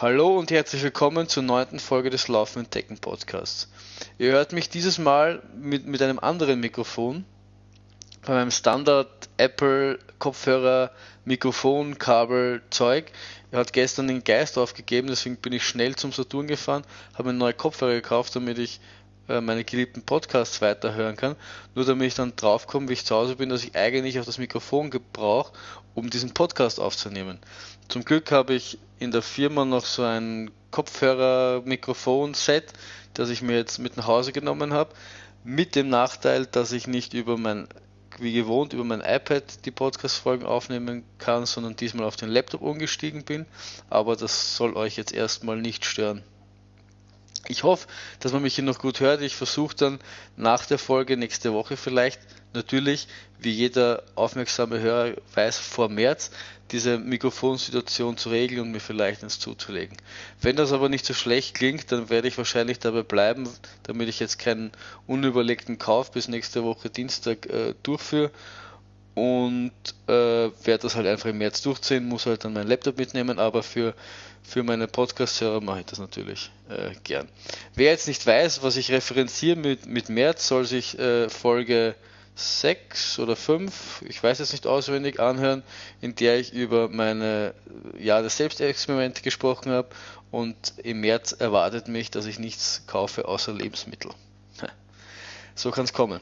Hallo und herzlich willkommen zur neunten Folge des Laufen Entdecken Podcasts. Ihr hört mich dieses Mal mit, mit einem anderen Mikrofon, bei meinem Standard Apple Kopfhörer Mikrofon Kabel Zeug. Er hat gestern den Geist aufgegeben, deswegen bin ich schnell zum Saturn gefahren, habe mir neue Kopfhörer gekauft, damit ich äh, meine geliebten Podcasts weiterhören kann. Nur damit ich dann draufkomme, wie ich zu Hause bin, dass ich eigentlich auch das Mikrofon gebrauche, um diesen Podcast aufzunehmen. Zum Glück habe ich in der Firma noch so ein Kopfhörer-Mikrofon-Set, das ich mir jetzt mit nach Hause genommen habe. Mit dem Nachteil, dass ich nicht über mein, wie gewohnt, über mein iPad die Podcast-Folgen aufnehmen kann, sondern diesmal auf den Laptop umgestiegen bin. Aber das soll euch jetzt erstmal nicht stören. Ich hoffe, dass man mich hier noch gut hört. Ich versuche dann nach der Folge nächste Woche vielleicht, natürlich, wie jeder aufmerksame Hörer weiß, vor März diese Mikrofonsituation zu regeln und mir vielleicht ins zuzulegen. Wenn das aber nicht so schlecht klingt, dann werde ich wahrscheinlich dabei bleiben, damit ich jetzt keinen unüberlegten Kauf bis nächste Woche Dienstag äh, durchführe und äh, werde das halt einfach im März durchziehen, muss halt dann meinen Laptop mitnehmen, aber für, für meine Podcast-Hörer mache ich das natürlich äh, gern. Wer jetzt nicht weiß, was ich referenziere mit, mit März, soll sich äh, Folge 6 oder 5, ich weiß jetzt nicht auswendig, anhören, in der ich über meine Jahr des Selbstexperimente gesprochen habe und im März erwartet mich, dass ich nichts kaufe außer Lebensmittel. So kann es kommen.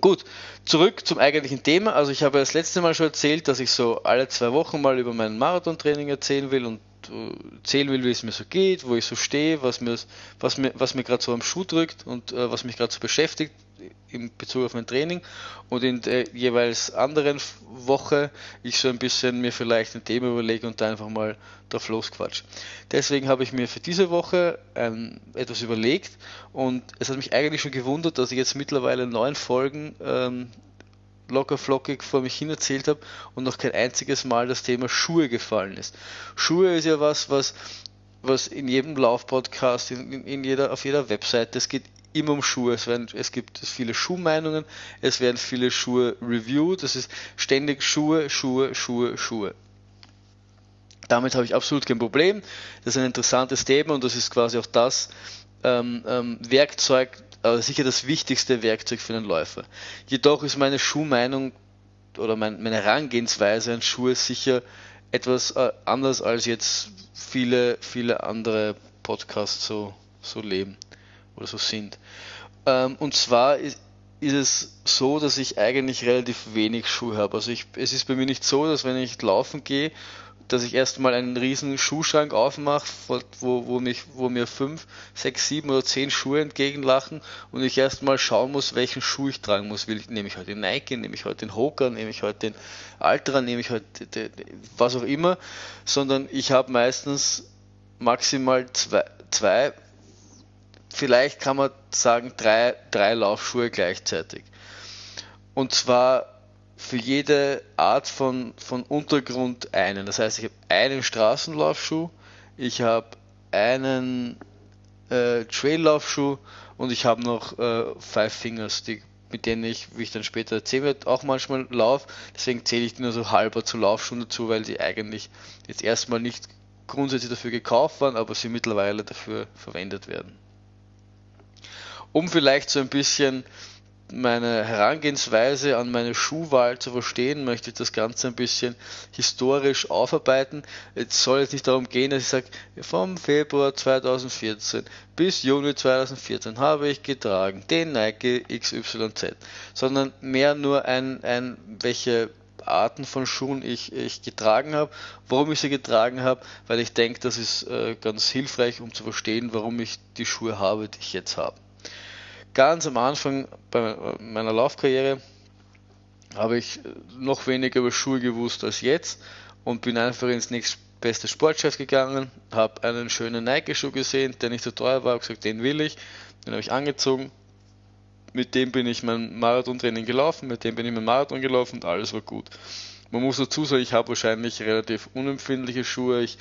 Gut, zurück zum eigentlichen Thema. Also ich habe das letzte Mal schon erzählt, dass ich so alle zwei Wochen mal über mein Marathontraining erzählen will und erzählen will, wie es mir so geht, wo ich so stehe, was mir, was mir, was mir gerade so am Schuh drückt und äh, was mich gerade so beschäftigt in Bezug auf mein Training und in der jeweils anderen Woche ich so ein bisschen mir vielleicht ein Thema überlege und da einfach mal drauf losquatsch. Deswegen habe ich mir für diese Woche ähm, etwas überlegt und es hat mich eigentlich schon gewundert, dass ich jetzt mittlerweile neun Folgen ähm, locker flockig vor mich hin erzählt habe und noch kein einziges Mal das Thema Schuhe gefallen ist. Schuhe ist ja was, was was in jedem Laufpodcast, in, in jeder, auf jeder Webseite, es geht immer um Schuhe. Es, werden, es gibt viele Schuhmeinungen, es werden viele Schuhe reviewed, es ist ständig Schuhe, Schuhe, Schuhe, Schuhe. Damit habe ich absolut kein Problem. Das ist ein interessantes Thema und das ist quasi auch das ähm, ähm, Werkzeug, aber sicher das wichtigste Werkzeug für einen Läufer. Jedoch ist meine Schuhmeinung oder mein, meine Herangehensweise an Schuhe sicher etwas äh, anders als jetzt viele, viele andere Podcasts so, so leben oder so sind. Ähm, und zwar ist, ist es so, dass ich eigentlich relativ wenig Schuhe habe. Also ich, es ist bei mir nicht so, dass wenn ich laufen gehe, dass ich erstmal einen riesen Schuhschrank aufmache, wo, wo, mich, wo mir fünf, sechs, sieben oder zehn Schuhe entgegenlachen und ich erstmal schauen muss, welchen Schuh ich tragen muss. Will, nehme ich heute den Nike, nehme ich heute den Hoka, nehme ich heute den Ultra, nehme ich heute den, was auch immer, sondern ich habe meistens maximal zwei, zwei vielleicht kann man sagen, drei, drei Laufschuhe gleichzeitig. Und zwar für jede Art von, von Untergrund einen. Das heißt, ich habe einen Straßenlaufschuh, ich habe einen äh, Traillaufschuh und ich habe noch äh, Five Fingers, die, mit denen ich, wie ich dann später erzählen werde, auch manchmal laufe. Deswegen zähle ich die nur so halber zu Laufschuhen dazu, weil die eigentlich jetzt erstmal nicht grundsätzlich dafür gekauft waren, aber sie mittlerweile dafür verwendet werden um vielleicht so ein bisschen meine Herangehensweise an meine Schuhwahl zu verstehen, möchte ich das Ganze ein bisschen historisch aufarbeiten. Es soll jetzt nicht darum gehen, dass ich sage, vom Februar 2014 bis Juni 2014 habe ich getragen den Nike XYZ, sondern mehr nur ein, ein welche Arten von Schuhen ich, ich getragen habe, warum ich sie getragen habe, weil ich denke, das ist äh, ganz hilfreich, um zu verstehen, warum ich die Schuhe habe, die ich jetzt habe ganz am Anfang bei meiner Laufkarriere habe ich noch weniger über Schuhe gewusst als jetzt und bin einfach ins nächstbeste Sportchef gegangen, habe einen schönen Nike-Schuh gesehen, der nicht so teuer war, habe gesagt, den will ich, den habe ich angezogen. Mit dem bin ich mein Marathontraining gelaufen, mit dem bin ich mein Marathon gelaufen und alles war gut. Man muss dazu sagen, ich habe wahrscheinlich relativ unempfindliche Schuhe. Ich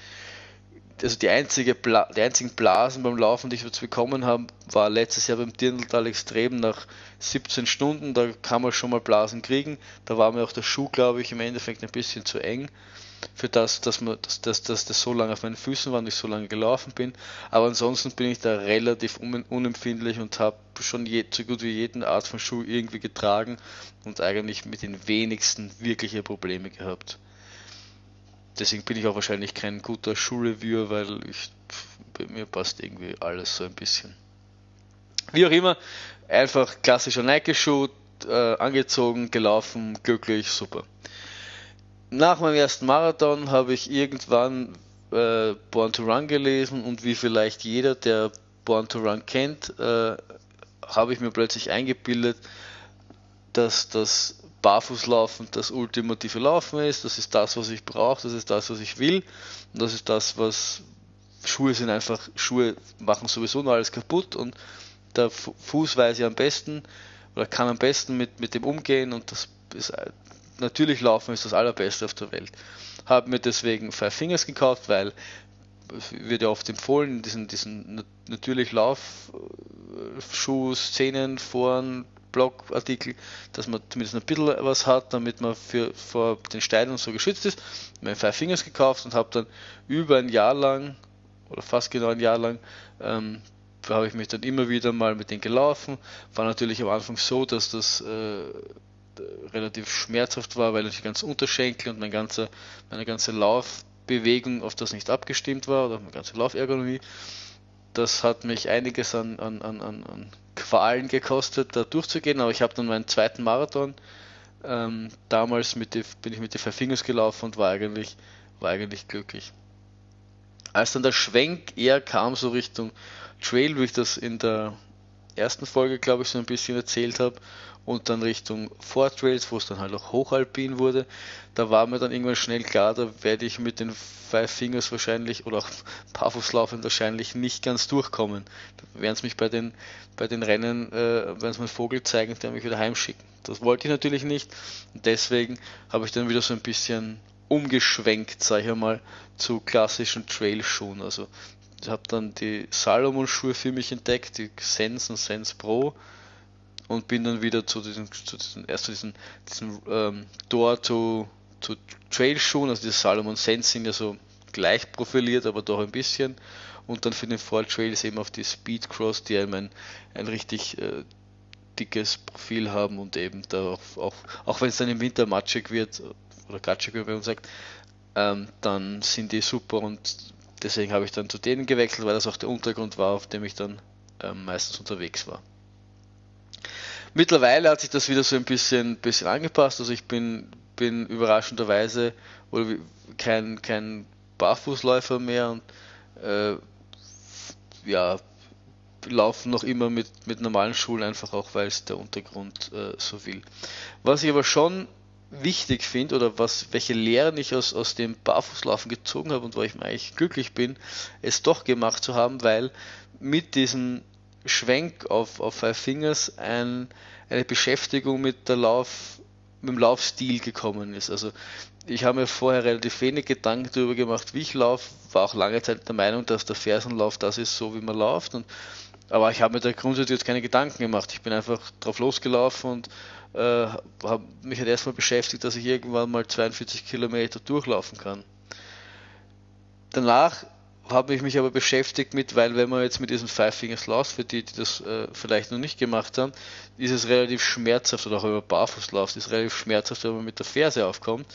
also die, einzige Bla die einzigen Blasen beim Laufen, die ich jetzt bekommen habe, war letztes Jahr beim Dirndltal extrem nach 17 Stunden. Da kann man schon mal Blasen kriegen. Da war mir auch der Schuh, glaube ich, im Endeffekt ein bisschen zu eng. für das, dass, man, dass, dass, dass das so lange auf meinen Füßen war und ich so lange gelaufen bin. Aber ansonsten bin ich da relativ unempfindlich und habe schon je, so gut wie jeden Art von Schuh irgendwie getragen und eigentlich mit den wenigsten wirkliche Probleme gehabt. Deswegen bin ich auch wahrscheinlich kein guter Schuhreviewer, weil ich, bei mir passt irgendwie alles so ein bisschen. Wie auch immer, einfach klassischer Nike-Schuh, äh, angezogen, gelaufen, glücklich, super. Nach meinem ersten Marathon habe ich irgendwann äh, Born to Run gelesen und wie vielleicht jeder, der Born to Run kennt, äh, habe ich mir plötzlich eingebildet, dass das Barfußlaufen das ultimative Laufen ist, das ist das, was ich brauche, das ist das, was ich will und das ist das, was Schuhe sind einfach, Schuhe machen sowieso nur alles kaputt und der Fuß weiß ja am besten oder kann am besten mit, mit dem umgehen und das ist natürlich Laufen ist das allerbeste auf der Welt. Habe mir deswegen Five Fingers gekauft, weil wird ja oft empfohlen, diesen, diesen natürlich Laufschuh, Szenen, Foren, Blogartikel, dass man zumindest ein bisschen was hat, damit man für, vor den Steinen und so geschützt ist. Mir Five Fingers gekauft und habe dann über ein Jahr lang, oder fast genau ein Jahr lang, ähm, habe ich mich dann immer wieder mal mit denen gelaufen. War natürlich am Anfang so, dass das äh, relativ schmerzhaft war, weil ich ganz Unterschenkel und mein ganzer, meine ganze Laufbewegung auf das nicht abgestimmt war oder meine ganze Laufergonomie. Das hat mich einiges an, an, an, an Qualen gekostet, da durchzugehen, aber ich habe dann meinen zweiten Marathon ähm, damals die, bin ich mit den Five Fingers gelaufen und war eigentlich, war eigentlich glücklich. Als dann der Schwenk eher kam, so Richtung Trail, wie ich das in der ersten Folge, glaube ich, so ein bisschen erzählt habe, und dann Richtung Trails, wo es dann halt auch hochalpin wurde, da war mir dann irgendwann schnell klar, da werde ich mit den Five Fingers wahrscheinlich oder auch Barfußlaufen wahrscheinlich nicht ganz durchkommen. Da werden es mich bei den, bei den Rennen, äh, werden es mir einen Vogel zeigen, der mich wieder heimschicken. Das wollte ich natürlich nicht und deswegen habe ich dann wieder so ein bisschen umgeschwenkt, sage ich einmal, zu klassischen Trailschuhen. Also habe dann die Salomon-Schuhe für mich entdeckt, die Sense und Sense Pro und bin dann wieder zu diesen, zu diesen erst zu diesen, diesen ähm, Door to, to Trail Schuhen, also die Salomon Sense sind ja so gleich profiliert, aber doch ein bisschen. Und dann für den Fall Trails eben auf die Speed Cross, die einem ein, ein richtig äh, dickes Profil haben und eben da auch, auch, auch wenn es dann im Winter matschig wird oder gatschig, wie man sagt, ähm, dann sind die super und Deswegen habe ich dann zu denen gewechselt, weil das auch der Untergrund war, auf dem ich dann ähm, meistens unterwegs war. Mittlerweile hat sich das wieder so ein bisschen, bisschen angepasst. Also ich bin, bin überraschenderweise oder kein, kein Barfußläufer mehr und äh, ja, laufen noch immer mit, mit normalen Schuhen, einfach auch weil es der Untergrund äh, so will. Was ich aber schon wichtig finde oder was, welche Lehren ich aus, aus dem Barfußlaufen gezogen habe und wo ich mir eigentlich glücklich bin, es doch gemacht zu haben, weil mit diesem Schwenk auf, auf Five Fingers ein, eine Beschäftigung mit der Lauf, mit dem Laufstil gekommen ist. Also ich habe mir vorher relativ wenig Gedanken darüber gemacht, wie ich laufe, war auch lange Zeit der Meinung, dass der Fersenlauf das ist, so wie man läuft. Und, aber ich habe mir da grundsätzlich jetzt keine Gedanken gemacht. Ich bin einfach drauf losgelaufen und äh, habe mich halt erstmal beschäftigt, dass ich irgendwann mal 42 Kilometer durchlaufen kann. Danach habe ich mich aber beschäftigt mit, weil wenn man jetzt mit diesem Five Fingers Lauf, für die, die das äh, vielleicht noch nicht gemacht haben, ist es relativ schmerzhaft, oder auch über Barfuß läuft, ist relativ schmerzhaft, wenn man mit der Ferse aufkommt.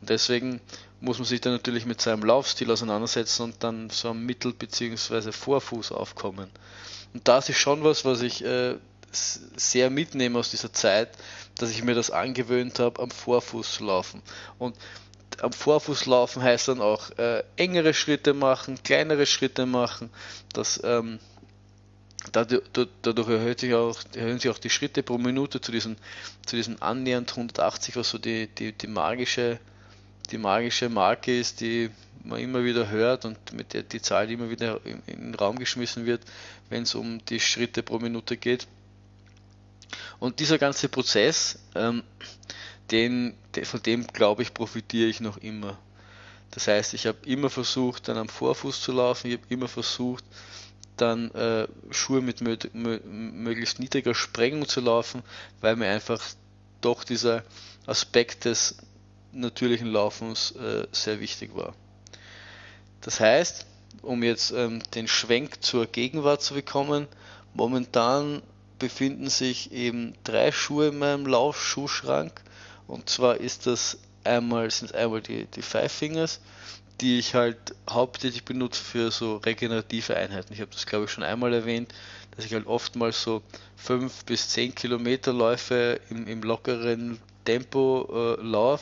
Und deswegen muss man sich dann natürlich mit seinem Laufstil auseinandersetzen und dann so am Mittel- bzw. Vorfuß aufkommen. Und das ist schon was, was ich äh, sehr mitnehme aus dieser Zeit, dass ich mir das angewöhnt habe, am Vorfuß zu laufen. Und am Vorfuß laufen heißt dann auch äh, engere Schritte machen, kleinere Schritte machen. Das, ähm, dadurch, erhöht sich auch, erhöhen sich auch die Schritte pro Minute zu diesen, zu diesen annähernd 180, was so die, die, die magische die magische Marke ist, die man immer wieder hört und mit der die Zahl immer wieder in, den Raum geschmissen wird, wenn es um die Schritte pro Minute geht. Und dieser ganze Prozess, ähm, den, von dem glaube ich, profitiere ich noch immer. Das heißt, ich habe immer versucht, dann am Vorfuß zu laufen, ich habe immer versucht, dann äh, Schuhe mit mö möglichst niedriger Sprengung zu laufen, weil mir einfach doch dieser Aspekt des natürlichen Laufens äh, sehr wichtig war. Das heißt, um jetzt ähm, den Schwenk zur Gegenwart zu bekommen, momentan befinden sich eben drei Schuhe in meinem Laufschuhschrank und zwar ist das einmal sind einmal die, die Five Fingers, die ich halt hauptsächlich benutze für so regenerative Einheiten. Ich habe das glaube ich schon einmal erwähnt, dass ich halt oftmals so fünf bis zehn Kilometer Läufe im, im lockeren Tempo äh,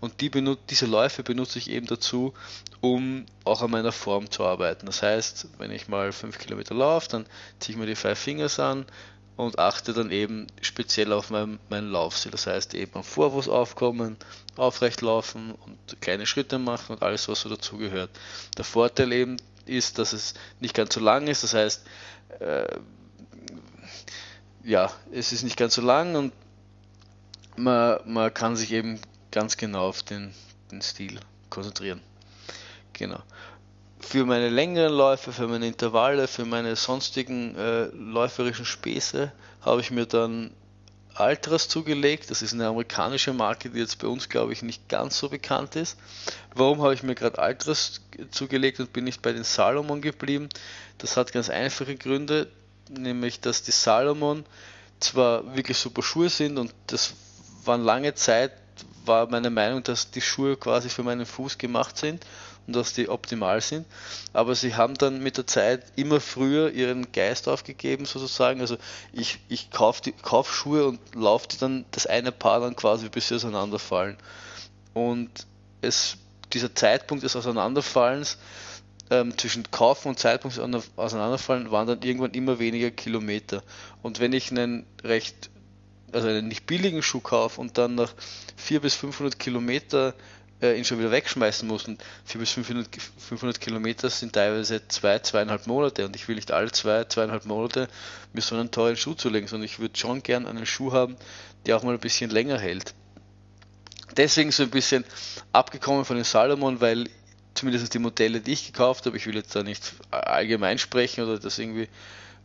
und die diese Läufe benutze ich eben dazu, um auch an meiner Form zu arbeiten. Das heißt, wenn ich mal fünf Kilometer laufe, dann ziehe ich mir die Five Fingers an, und achte dann eben speziell auf mein, meinen Laufstil. Das heißt eben am Vorwurf aufkommen, aufrecht laufen und kleine Schritte machen und alles, was so dazugehört. Der Vorteil eben ist, dass es nicht ganz so lang ist. Das heißt, äh, ja, es ist nicht ganz so lang und man, man kann sich eben ganz genau auf den, den Stil konzentrieren. Genau für meine längeren Läufe, für meine Intervalle, für meine sonstigen äh, läuferischen Späße habe ich mir dann Altras zugelegt. Das ist eine amerikanische Marke, die jetzt bei uns, glaube ich, nicht ganz so bekannt ist. Warum habe ich mir gerade Altras zugelegt und bin nicht bei den Salomon geblieben? Das hat ganz einfache Gründe, nämlich dass die Salomon zwar wirklich super Schuhe sind und das waren lange Zeit, war meine Meinung, dass die Schuhe quasi für meinen Fuß gemacht sind und dass die optimal sind. Aber sie haben dann mit der Zeit immer früher ihren Geist aufgegeben, sozusagen. Also ich, ich kaufe kauf Schuhe und laufe dann das eine Paar dann quasi, bis sie auseinanderfallen. Und es, dieser Zeitpunkt des Auseinanderfallens ähm, zwischen Kaufen und Zeitpunkt des Auseinanderfallen waren dann irgendwann immer weniger Kilometer. Und wenn ich einen recht, also einen nicht billigen Schuh kaufe und dann nach 400 bis 500 Kilometer äh, ihn schon wieder wegschmeißen muss. Und 400 bis 500, 500 Kilometer sind teilweise zwei, zweieinhalb Monate und ich will nicht alle zwei, zweieinhalb Monate mir so einen teuren Schuh zulegen, sondern ich würde schon gern einen Schuh haben, der auch mal ein bisschen länger hält. Deswegen so ein bisschen abgekommen von den Salomon, weil zumindest die Modelle, die ich gekauft habe, ich will jetzt da nicht allgemein sprechen oder das irgendwie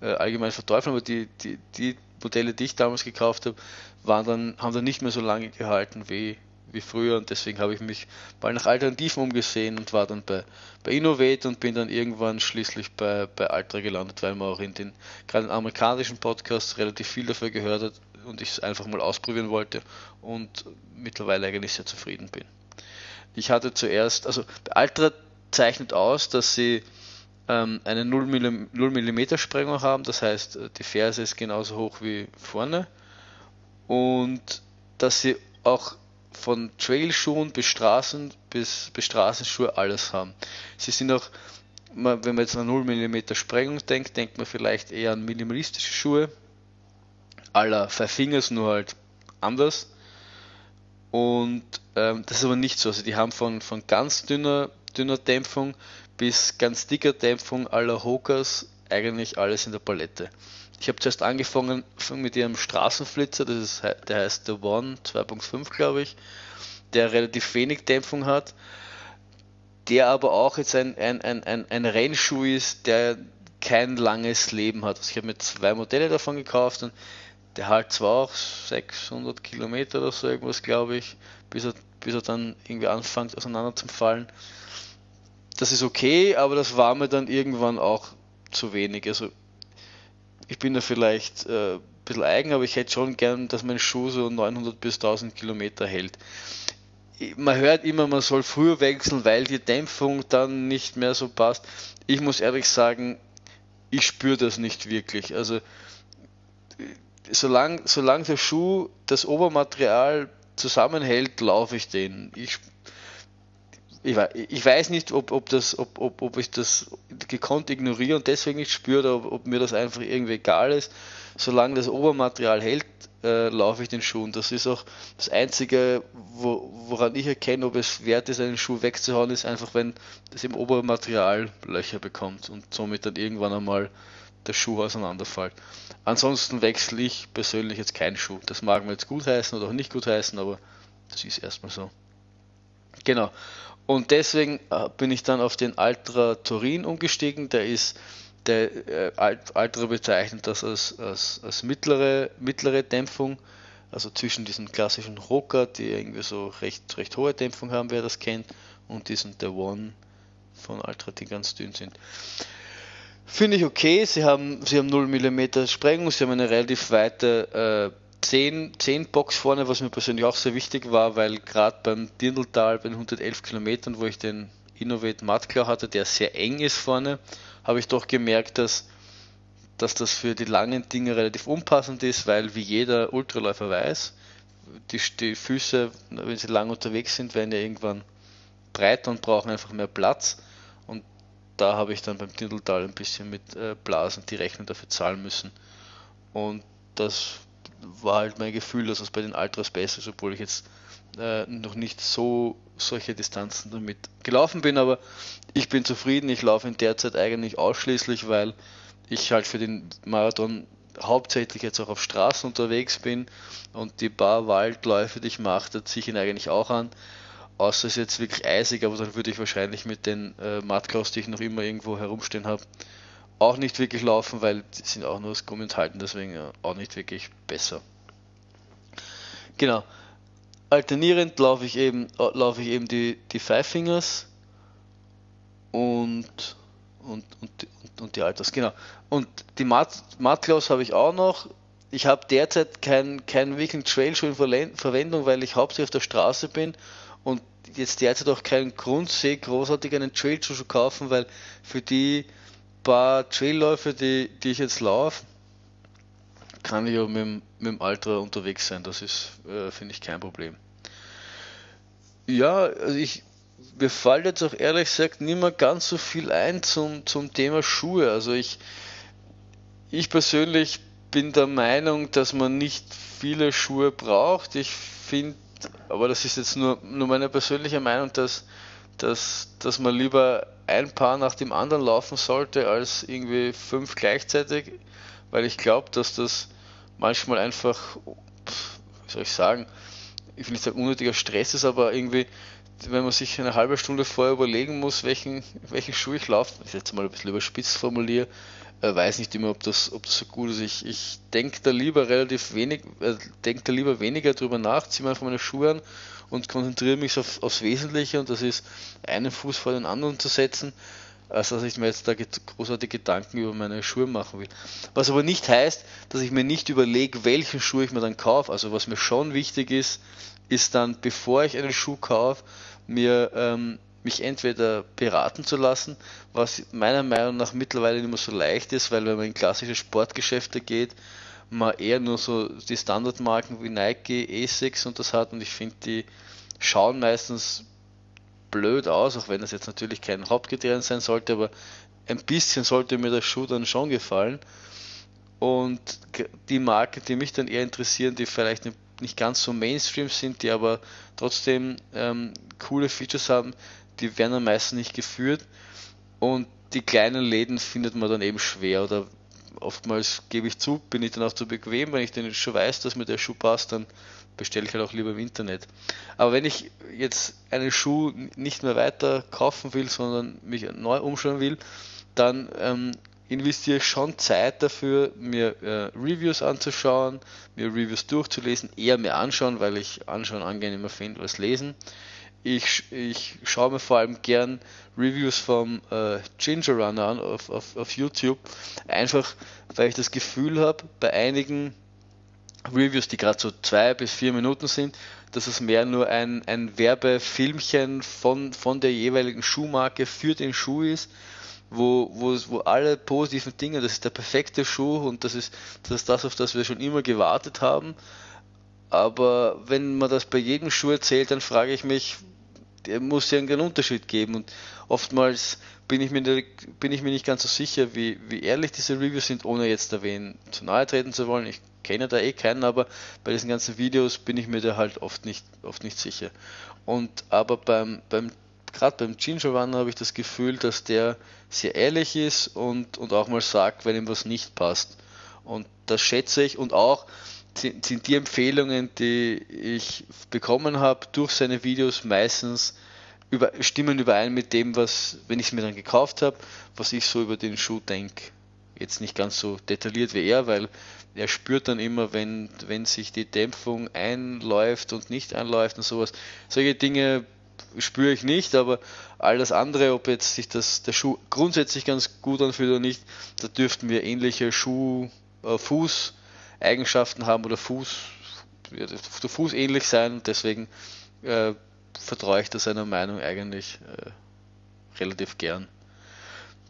äh, allgemein verteufeln, aber die, die, die Modelle, die ich damals gekauft habe, waren dann, haben dann nicht mehr so lange gehalten wie, wie früher und deswegen habe ich mich mal nach Alternativen umgesehen und war dann bei, bei Innovate und bin dann irgendwann schließlich bei, bei Altra gelandet, weil man auch in den gerade in amerikanischen Podcasts relativ viel dafür gehört hat und ich es einfach mal ausprobieren wollte und mittlerweile eigentlich sehr zufrieden bin. Ich hatte zuerst, also bei Altra zeichnet aus, dass sie ähm, eine 0 mm Sprengung haben, das heißt die Ferse ist genauso hoch wie vorne und dass sie auch von Trailschuhen bis Straßen bis, bis Straßenschuhe alles haben. Sie sind auch, wenn man jetzt an 0 mm Sprengung denkt, denkt man vielleicht eher an minimalistische Schuhe, aller Five Fingers, nur halt anders. Und ähm, das ist aber nicht so. Also die haben von, von ganz dünner, dünner Dämpfung bis ganz dicker Dämpfung aller Hokers eigentlich alles in der Palette. Ich habe zuerst angefangen mit ihrem Straßenflitzer, das ist, der heißt The One 2.5, glaube ich, der relativ wenig Dämpfung hat, der aber auch jetzt ein, ein, ein, ein, ein Rennschuh ist, der kein langes Leben hat. Also ich habe mir zwei Modelle davon gekauft und der halt zwar auch 600 Kilometer oder so irgendwas, glaube ich, bis er, bis er dann irgendwie anfängt auseinander zu fallen. Das ist okay, aber das war mir dann irgendwann auch zu wenig. Also ich bin da vielleicht äh, ein bisschen eigen, aber ich hätte schon gern, dass mein Schuh so 900 bis 1000 Kilometer hält. Man hört immer, man soll früher wechseln, weil die Dämpfung dann nicht mehr so passt. Ich muss ehrlich sagen, ich spüre das nicht wirklich. Also solange solang der Schuh das Obermaterial zusammenhält, laufe ich den. Ich ich, ich weiß nicht, ob, ob, das, ob, ob, ob ich das gekonnt ignoriere und deswegen nicht spüre oder ob, ob mir das einfach irgendwie egal ist. Solange das Obermaterial hält, äh, laufe ich den Schuh. Und das ist auch das Einzige, wo, woran ich erkenne, ob es wert ist, einen Schuh wegzuhauen, ist einfach, wenn das im Obermaterial Löcher bekommt und somit dann irgendwann einmal der Schuh auseinanderfällt. Ansonsten wechsle ich persönlich jetzt keinen Schuh. Das mag mir jetzt gut heißen oder auch nicht gut heißen, aber das ist erstmal so. Genau. Und deswegen äh, bin ich dann auf den Altra Turin umgestiegen. Der ist, der äh, Altra bezeichnet das als, als, als mittlere, mittlere Dämpfung. Also zwischen diesen klassischen Rocker, die irgendwie so recht, recht hohe Dämpfung haben, wer das kennt, und diesen The One von Ultra, die ganz dünn sind. Finde ich okay, sie haben, sie haben 0 mm Sprengung, sie haben eine relativ weite äh, 10, 10 Box vorne, was mir persönlich auch sehr wichtig war, weil gerade beim Dirndltal bei den 111 Kilometern, wo ich den Innovate Matklau hatte, der sehr eng ist vorne, habe ich doch gemerkt, dass, dass das für die langen Dinge relativ unpassend ist, weil wie jeder Ultraläufer weiß, die, die Füße, wenn sie lang unterwegs sind, werden ja irgendwann breiter und brauchen einfach mehr Platz. Und da habe ich dann beim Dindeltal ein bisschen mit äh, Blasen die Rechnung dafür zahlen müssen. Und das war halt mein Gefühl, dass es bei den Ultras besser ist, obwohl ich jetzt äh, noch nicht so solche Distanzen damit gelaufen bin, aber ich bin zufrieden. Ich laufe in der Zeit eigentlich ausschließlich, weil ich halt für den Marathon hauptsächlich jetzt auch auf Straßen unterwegs bin und die paar Waldläufe, die ich mache, da ziehe ich ihn eigentlich auch an. Außer es ist jetzt wirklich eisig, aber dann würde ich wahrscheinlich mit den äh, Matklaus, die ich noch immer irgendwo herumstehen habe, auch nicht wirklich laufen, weil die sind auch nur aus Gummi enthalten, deswegen auch nicht wirklich besser. Genau. Alternierend laufe ich eben, laufe ich eben die, die Five Fingers und, und, und, und, die Alters, genau. Und die Mat Matklaus habe ich auch noch. Ich habe derzeit keinen kein wirklichen Trailschuh in Verwendung, weil ich hauptsächlich auf der Straße bin und jetzt derzeit auch keinen Grund sehe, großartig einen Trailschuh zu kaufen, weil für die paar Trailläufe, die, die ich jetzt laufe, kann ich ja mit, dem, mit dem Ultra unterwegs sein. Das ist, äh, finde ich, kein Problem. Ja, also ich, mir fällt jetzt auch ehrlich gesagt nicht mehr ganz so viel ein zum, zum Thema Schuhe. Also ich, ich persönlich bin der Meinung, dass man nicht viele Schuhe braucht. Ich finde, aber das ist jetzt nur, nur meine persönliche Meinung, dass dass, dass man lieber ein Paar nach dem anderen laufen sollte, als irgendwie fünf gleichzeitig, weil ich glaube, dass das manchmal einfach, wie soll ich sagen, ich will nicht sagen unnötiger Stress ist, aber irgendwie, wenn man sich eine halbe Stunde vorher überlegen muss, welchen, welchen Schuh ich laufe, ich jetzt mal ein bisschen überspitzt formuliere, äh, weiß nicht immer, ob das, ob das so gut ist. Ich, ich denke da lieber relativ wenig, äh, denke da lieber weniger drüber nach, ziehe mir einfach meine Schuhe an und konzentriere mich auf, aufs Wesentliche und das ist, einen Fuß vor den anderen zu setzen, als dass ich mir jetzt da großartige Gedanken über meine Schuhe machen will. Was aber nicht heißt, dass ich mir nicht überlege, welchen Schuh ich mir dann kaufe. Also was mir schon wichtig ist, ist dann, bevor ich einen Schuh kaufe, mir ähm, mich entweder beraten zu lassen, was meiner Meinung nach mittlerweile nicht mehr so leicht ist, weil wenn man in klassische Sportgeschäfte geht, man eher nur so die Standardmarken wie Nike, Essex und das hat und ich finde, die schauen meistens blöd aus, auch wenn das jetzt natürlich kein Hauptkriterium sein sollte, aber ein bisschen sollte mir der Schuh dann schon gefallen. Und die Marken, die mich dann eher interessieren, die vielleicht nicht ganz so Mainstream sind, die aber trotzdem ähm, coole Features haben, die werden am meisten nicht geführt. Und die kleinen Läden findet man dann eben schwer oder oftmals gebe ich zu, bin ich dann auch zu bequem, wenn ich dann schon weiß, dass mir der Schuh passt, dann bestelle ich halt auch lieber im Internet. Aber wenn ich jetzt einen Schuh nicht mehr weiter kaufen will, sondern mich neu umschauen will, dann ähm, investiere schon Zeit dafür, mir äh, Reviews anzuschauen, mir Reviews durchzulesen, eher mir anschauen, weil ich anschauen angenehmer finde als lesen. Ich, ich schaue mir vor allem gern Reviews vom äh, Ginger Runner an auf, auf, auf YouTube, einfach weil ich das Gefühl habe, bei einigen Reviews, die gerade so zwei bis vier Minuten sind, dass es mehr nur ein, ein Werbefilmchen von, von der jeweiligen Schuhmarke für den Schuh ist, wo, wo, wo alle positiven Dinge, das ist der perfekte Schuh und das ist, das ist das, auf das wir schon immer gewartet haben. Aber wenn man das bei jedem Schuh erzählt, dann frage ich mich, der muss ja einen Unterschied geben. Und oftmals bin ich mir, bin ich mir nicht ganz so sicher, wie, wie ehrlich diese Reviews sind, ohne jetzt erwähnen, zu nahe treten zu wollen. Ich kenne da eh keinen, aber bei diesen ganzen Videos bin ich mir da halt oft nicht, oft nicht sicher. Und aber beim, beim gerade beim Ginger Runner habe ich das Gefühl, dass der sehr ehrlich ist und, und auch mal sagt, wenn ihm was nicht passt. Und das schätze ich und auch, sind die Empfehlungen, die ich bekommen habe durch seine Videos meistens über, stimmen überein mit dem, was, wenn ich es mir dann gekauft habe, was ich so über den Schuh denke. jetzt nicht ganz so detailliert wie er, weil er spürt dann immer, wenn, wenn sich die Dämpfung einläuft und nicht einläuft und sowas. Solche Dinge spüre ich nicht, aber alles andere, ob jetzt sich das, der Schuh grundsätzlich ganz gut anfühlt oder nicht, da dürften wir ähnliche Schuh, äh, Fußeigenschaften haben oder Fuß, der Fuß ähnlich sein. Deswegen äh, vertraue ich da seiner Meinung eigentlich äh, relativ gern.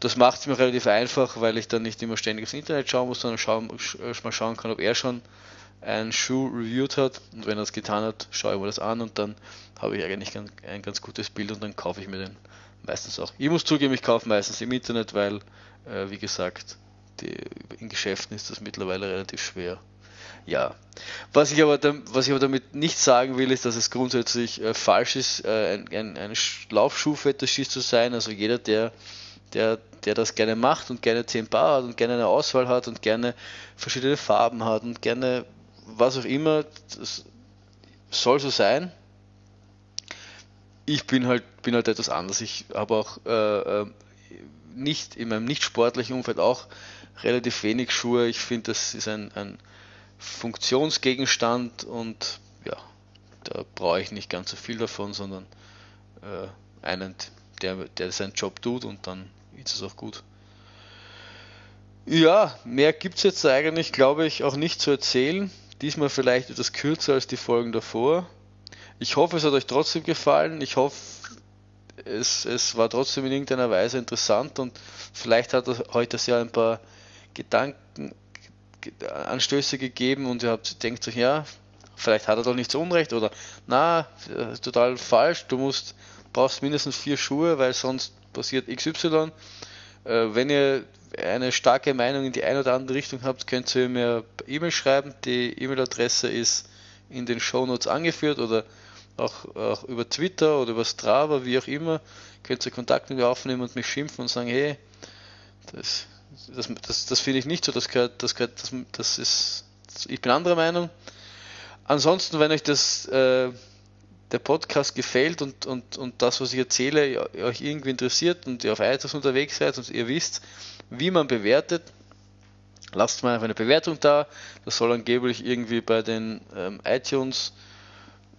Das macht es mir relativ einfach, weil ich dann nicht immer ständig aufs Internet schauen muss, sondern schauen, mal schauen kann, ob er schon einen Schuh reviewed hat. Und wenn er das getan hat, schaue ich mir das an und dann habe ich eigentlich ein, ein ganz gutes Bild und dann kaufe ich mir den meistens auch. Ich muss zugeben, ich kaufe meistens im Internet, weil, äh, wie gesagt, die, in Geschäften ist das mittlerweile relativ schwer. Ja, was ich aber, was ich aber damit nicht sagen will, ist, dass es grundsätzlich äh, falsch ist, äh, ein, ein, ein Laufschuhfetischist zu sein. Also jeder, der, der, der das gerne macht und gerne 10 Paar hat und gerne eine Auswahl hat und gerne verschiedene Farben hat und gerne was auch immer, das soll so sein. Ich bin halt, bin halt etwas anders. Ich habe auch äh, äh nicht in meinem nicht sportlichen Umfeld auch relativ wenig Schuhe. Ich finde, das ist ein, ein Funktionsgegenstand und ja, da brauche ich nicht ganz so viel davon, sondern äh, einen, der, der seinen Job tut und dann ist es auch gut. Ja, mehr gibt es jetzt eigentlich, glaube ich, auch nicht zu erzählen. Diesmal vielleicht etwas kürzer als die Folgen davor. Ich hoffe, es hat euch trotzdem gefallen. Ich hoffe, es, es war trotzdem in irgendeiner Weise interessant und vielleicht hat heute ja ein paar Gedanken, Anstöße gegeben und ihr habt denkt euch, ja, vielleicht hat er doch nicht so unrecht oder na, total falsch, du musst brauchst mindestens vier Schuhe, weil sonst passiert XY. Äh, wenn ihr eine starke Meinung in die eine oder andere Richtung habt, könnt ihr mir E-Mail schreiben. Die E-Mail-Adresse ist in den Show Notes angeführt oder auch, auch, über Twitter oder über Strava, wie auch immer. Könnt ihr Kontakt mit mir aufnehmen und mich schimpfen und sagen, hey, das das, das, das finde ich nicht so, das gehört, das gehört, das, das ist, ich bin anderer Meinung. Ansonsten, wenn euch das, äh, der Podcast gefällt und, und, und das, was ich erzähle, euch irgendwie interessiert und ihr auf iTunes unterwegs seid und ihr wisst, wie man bewertet, lasst mal eine Bewertung da. Das soll angeblich irgendwie bei den ähm, iTunes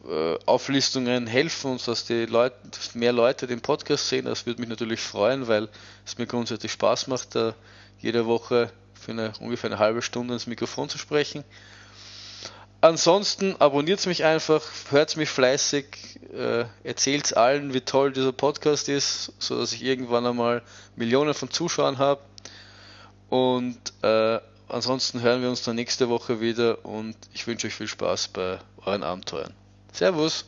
äh, Auflistungen helfen uns, dass die Leute, mehr Leute den Podcast sehen. Das würde mich natürlich freuen, weil es mir grundsätzlich Spaß macht, da jede Woche für eine, ungefähr eine halbe Stunde ins Mikrofon zu sprechen. Ansonsten abonniert mich einfach, hört mich fleißig, äh, erzählt allen, wie toll dieser Podcast ist, so dass ich irgendwann einmal Millionen von Zuschauern habe. Und äh, ansonsten hören wir uns dann nächste Woche wieder und ich wünsche euch viel Spaß bei euren Abenteuern. Servus!